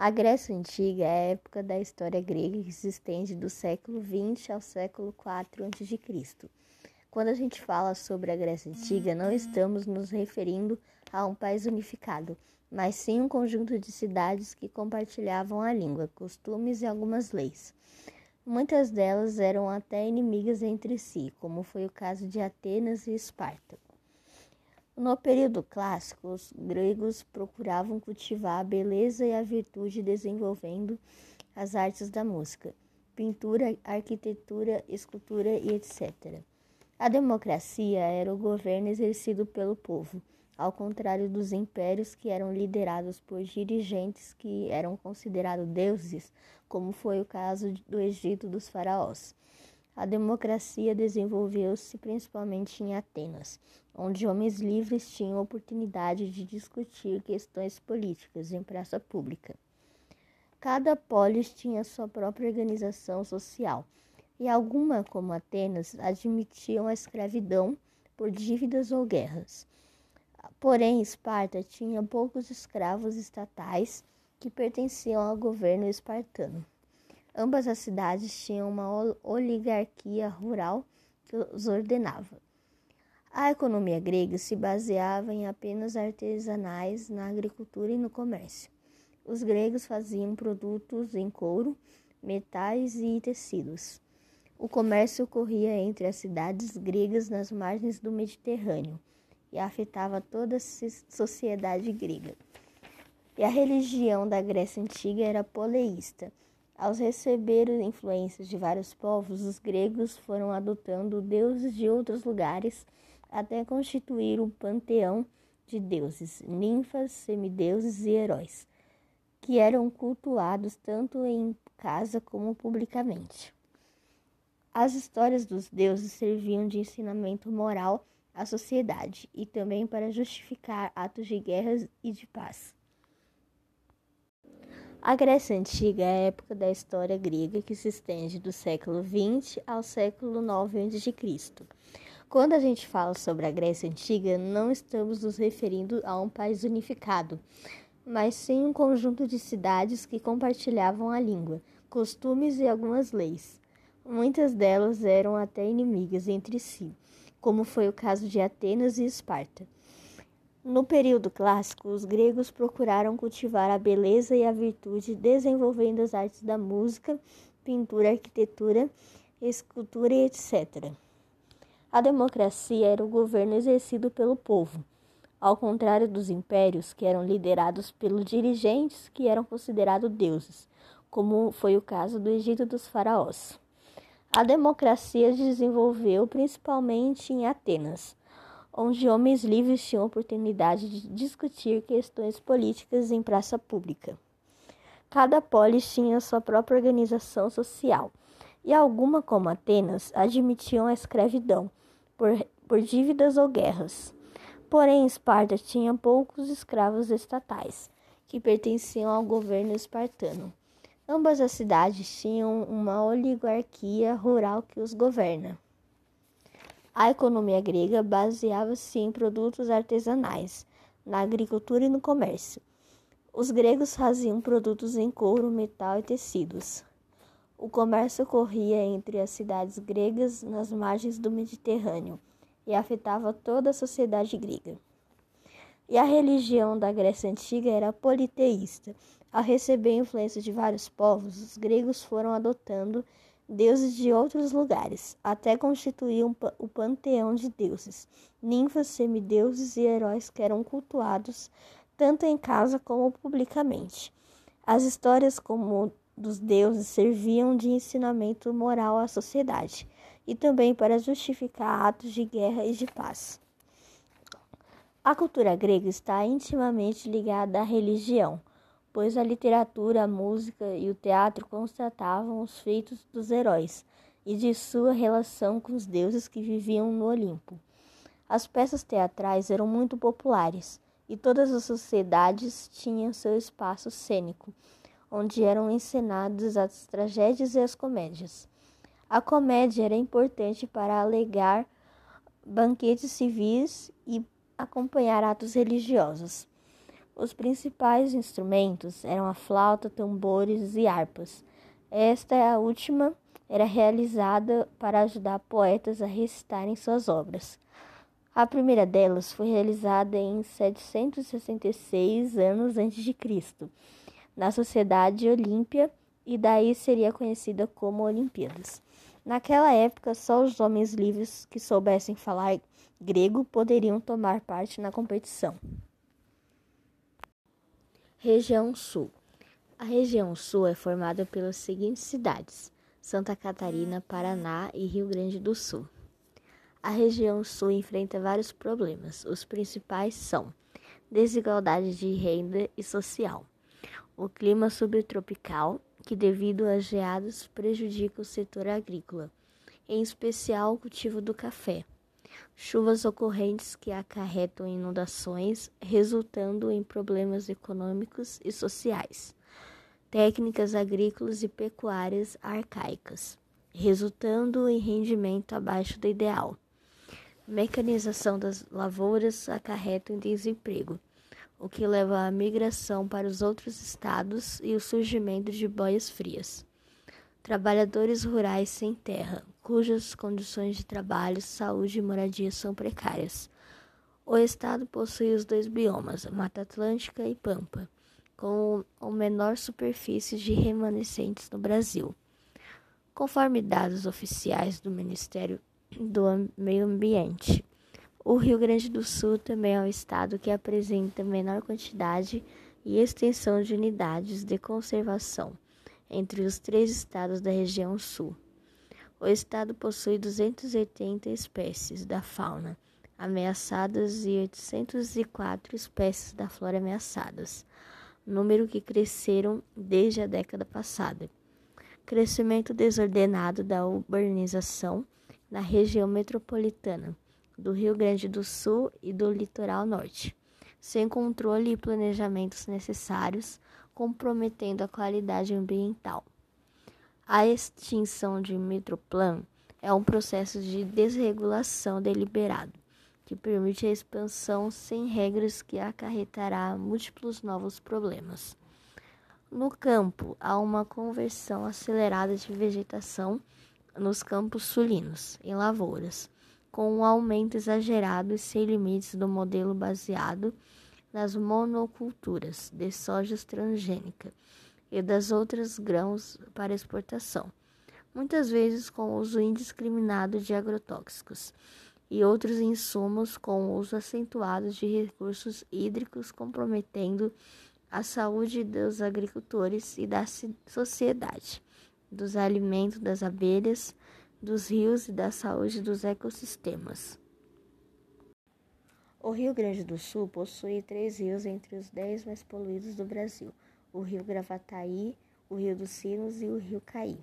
A Grécia Antiga é a época da história grega que se estende do século XX ao século IV a.C. Quando a gente fala sobre a Grécia Antiga, não estamos nos referindo a um país unificado, mas sim um conjunto de cidades que compartilhavam a língua, costumes e algumas leis. Muitas delas eram até inimigas entre si, como foi o caso de Atenas e Esparta. No período clássico, os gregos procuravam cultivar a beleza e a virtude desenvolvendo as artes da música, pintura, arquitetura, escultura e etc. A democracia era o governo exercido pelo povo, ao contrário dos impérios que eram liderados por dirigentes que eram considerados deuses, como foi o caso do Egito dos faraós. A democracia desenvolveu-se principalmente em Atenas, onde homens livres tinham oportunidade de discutir questões políticas em praça pública. Cada polis tinha sua própria organização social, e alguma, como Atenas, admitiam a escravidão por dívidas ou guerras. Porém, Esparta tinha poucos escravos estatais que pertenciam ao governo espartano. Ambas as cidades tinham uma oligarquia rural que os ordenava. A economia grega se baseava em apenas artesanais na agricultura e no comércio. Os gregos faziam produtos em couro, metais e tecidos. O comércio ocorria entre as cidades gregas nas margens do Mediterrâneo e afetava toda a sociedade grega. E a religião da Grécia Antiga era poleísta ao receber influências de vários povos, os gregos foram adotando deuses de outros lugares até constituir um panteão de deuses, ninfas, semideuses e heróis, que eram cultuados tanto em casa como publicamente. As histórias dos deuses serviam de ensinamento moral à sociedade e também para justificar atos de guerra e de paz. A Grécia Antiga é a época da história grega que se estende do século XX ao século IX a.C. Quando a gente fala sobre a Grécia Antiga, não estamos nos referindo a um país unificado, mas sim um conjunto de cidades que compartilhavam a língua, costumes e algumas leis. Muitas delas eram até inimigas entre si, como foi o caso de Atenas e Esparta. No período clássico, os gregos procuraram cultivar a beleza e a virtude, desenvolvendo as artes da música, pintura, arquitetura, escultura e etc. A democracia era o governo exercido pelo povo, ao contrário dos impérios, que eram liderados pelos dirigentes que eram considerados deuses, como foi o caso do Egito dos faraós. A democracia desenvolveu principalmente em Atenas onde homens livres tinham oportunidade de discutir questões políticas em praça pública. Cada polis tinha sua própria organização social, e alguma, como Atenas, admitiam a escravidão por, por dívidas ou guerras. Porém, Esparta tinha poucos escravos estatais, que pertenciam ao governo espartano. Ambas as cidades tinham uma oligarquia rural que os governa. A economia grega baseava-se em produtos artesanais, na agricultura e no comércio. Os gregos faziam produtos em couro, metal e tecidos. O comércio ocorria entre as cidades gregas nas margens do Mediterrâneo e afetava toda a sociedade grega. E a religião da Grécia Antiga era politeísta. Ao receber influência de vários povos, os gregos foram adotando deuses de outros lugares, até constituir um, o panteão de deuses, ninfas, semideuses e heróis que eram cultuados tanto em casa como publicamente. As histórias como dos deuses serviam de ensinamento moral à sociedade e também para justificar atos de guerra e de paz. A cultura grega está intimamente ligada à religião pois a literatura, a música e o teatro constatavam os feitos dos heróis e de sua relação com os deuses que viviam no Olimpo. As peças teatrais eram muito populares e todas as sociedades tinham seu espaço cênico, onde eram encenadas as tragédias e as comédias. A comédia era importante para alegar banquetes civis e acompanhar atos religiosos. Os principais instrumentos eram a flauta, tambores e harpas. Esta é a última era realizada para ajudar poetas a recitarem suas obras. A primeira delas foi realizada em 766 anos antes de Cristo, na Sociedade Olímpia, e daí seria conhecida como Olimpíadas. Naquela época, só os homens livres que soubessem falar grego poderiam tomar parte na competição. Região Sul. A região Sul é formada pelas seguintes cidades: Santa Catarina, Paraná e Rio Grande do Sul. A região Sul enfrenta vários problemas. Os principais são desigualdade de renda e social, o clima subtropical, que devido às geadas prejudica o setor agrícola, em especial o cultivo do café chuvas ocorrentes que acarretam inundações, resultando em problemas econômicos e sociais, técnicas agrícolas e pecuárias arcaicas, resultando em rendimento abaixo do ideal. Mecanização das lavouras acarreta em desemprego, o que leva à migração para os outros estados e o surgimento de boias frias. Trabalhadores rurais sem terra, cujas condições de trabalho, saúde e moradia são precárias. O estado possui os dois biomas, Mata Atlântica e Pampa, com a menor superfície de remanescentes no Brasil. Conforme dados oficiais do Ministério do Meio Ambiente, o Rio Grande do Sul também é o estado que apresenta menor quantidade e extensão de unidades de conservação entre os três estados da região sul. O estado possui 280 espécies da fauna ameaçadas e 804 espécies da flora ameaçadas, número que cresceram desde a década passada. Crescimento desordenado da urbanização na região metropolitana do Rio Grande do Sul e do litoral norte, sem controle e planejamentos necessários comprometendo a qualidade ambiental. A extinção de Metroplan é um processo de desregulação deliberado, que permite a expansão sem regras que acarretará múltiplos novos problemas. No campo, há uma conversão acelerada de vegetação nos campos sulinos, em lavouras, com um aumento exagerado e sem limites do modelo baseado nas monoculturas de soja transgênica e das outras grãos para exportação, muitas vezes com uso indiscriminado de agrotóxicos e outros insumos com uso acentuado de recursos hídricos, comprometendo a saúde dos agricultores e da sociedade, dos alimentos das abelhas, dos rios e da saúde dos ecossistemas. O Rio Grande do Sul possui três rios entre os dez mais poluídos do Brasil: o Rio Gravataí, o Rio dos Sinos e o Rio Caí,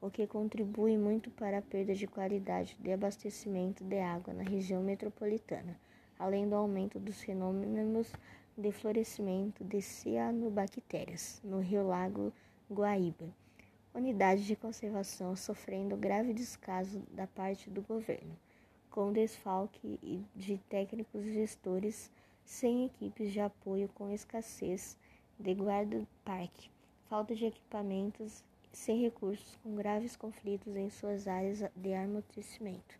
o que contribui muito para a perda de qualidade de abastecimento de água na região metropolitana, além do aumento dos fenômenos de florescimento de cianobactérias no Rio Lago Guaíba. Unidade de conservação sofrendo grave descaso da parte do governo com desfalque de técnicos e gestores, sem equipes de apoio, com escassez de guarda-parque, falta de equipamentos, sem recursos, com graves conflitos em suas áreas de amortecimento.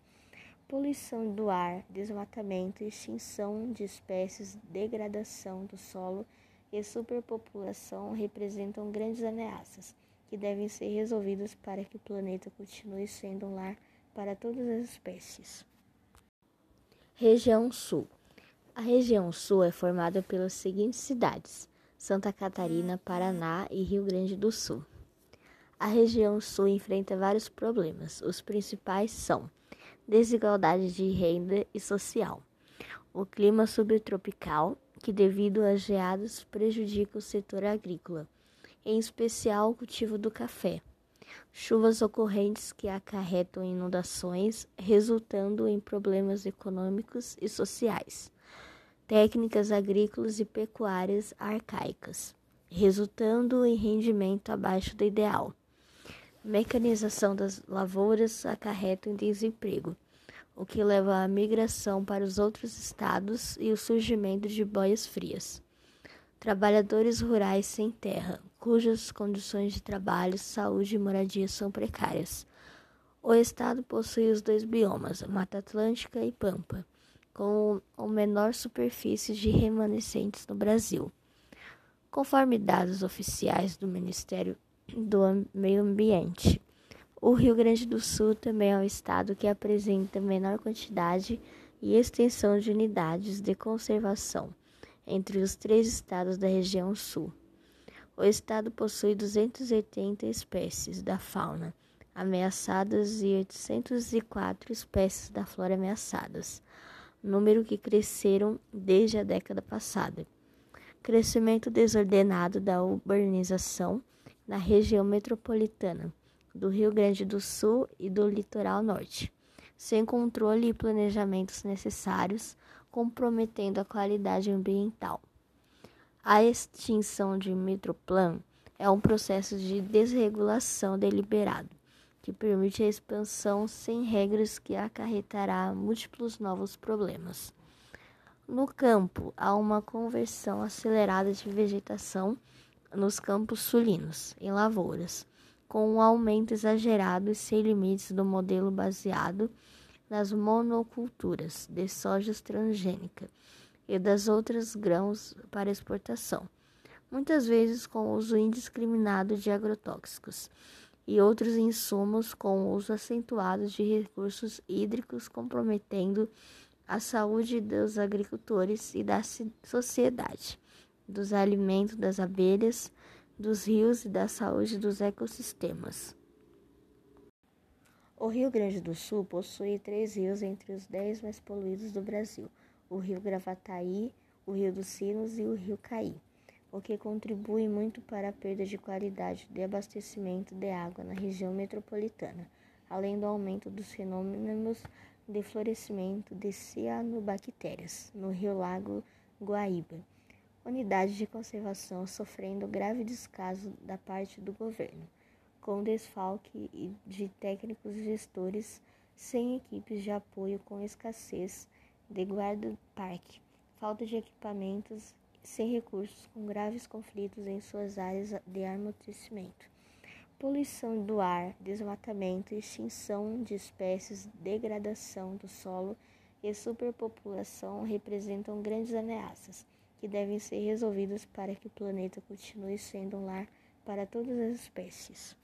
Poluição do ar, desmatamento, extinção de espécies, degradação do solo e superpopulação representam grandes ameaças que devem ser resolvidas para que o planeta continue sendo um lar para todas as espécies. Região Sul. A região Sul é formada pelas seguintes cidades: Santa Catarina, Paraná e Rio Grande do Sul. A região Sul enfrenta vários problemas. Os principais são desigualdade de renda e social, o clima subtropical, que devido às geadas prejudica o setor agrícola, em especial o cultivo do café chuvas ocorrentes que acarretam inundações, resultando em problemas econômicos e sociais, técnicas agrícolas e pecuárias arcaicas, resultando em rendimento abaixo do ideal. Mecanização das lavouras acarreta em desemprego, o que leva à migração para os outros estados e o surgimento de boias frias. trabalhadores rurais sem terra, cujas condições de trabalho, saúde e moradia são precárias. O estado possui os dois biomas, Mata Atlântica e Pampa, com a menor superfície de remanescentes no Brasil. Conforme dados oficiais do Ministério do Meio Ambiente, o Rio Grande do Sul também é o estado que apresenta menor quantidade e extensão de unidades de conservação entre os três estados da região sul. O estado possui 280 espécies da fauna ameaçadas e 804 espécies da flora ameaçadas, número que cresceram desde a década passada. Crescimento desordenado da urbanização na região metropolitana do Rio Grande do Sul e do litoral norte, sem controle e planejamentos necessários comprometendo a qualidade ambiental. A extinção de Metroplan é um processo de desregulação deliberado, que permite a expansão sem regras que acarretará múltiplos novos problemas. No campo, há uma conversão acelerada de vegetação nos campos sulinos, em lavouras, com um aumento exagerado e sem limites do modelo baseado nas monoculturas de soja transgênica e das outras grãos para exportação, muitas vezes com uso indiscriminado de agrotóxicos e outros insumos com uso acentuado de recursos hídricos, comprometendo a saúde dos agricultores e da sociedade, dos alimentos das abelhas, dos rios e da saúde dos ecossistemas. O Rio Grande do Sul possui três rios entre os dez mais poluídos do Brasil: o Rio Gravataí, o Rio dos Sinos e o Rio Caí, o que contribui muito para a perda de qualidade de abastecimento de água na região metropolitana, além do aumento dos fenômenos de florescimento de cianobactérias no Rio Lago Guaíba. Unidade de conservação sofrendo grave descaso da parte do governo com desfalque de técnicos gestores, sem equipes de apoio, com escassez de guarda-parque, falta de equipamentos, sem recursos, com graves conflitos em suas áreas de amortecimento. Poluição do ar, desmatamento, extinção de espécies, degradação do solo e superpopulação representam grandes ameaças que devem ser resolvidas para que o planeta continue sendo um lar para todas as espécies.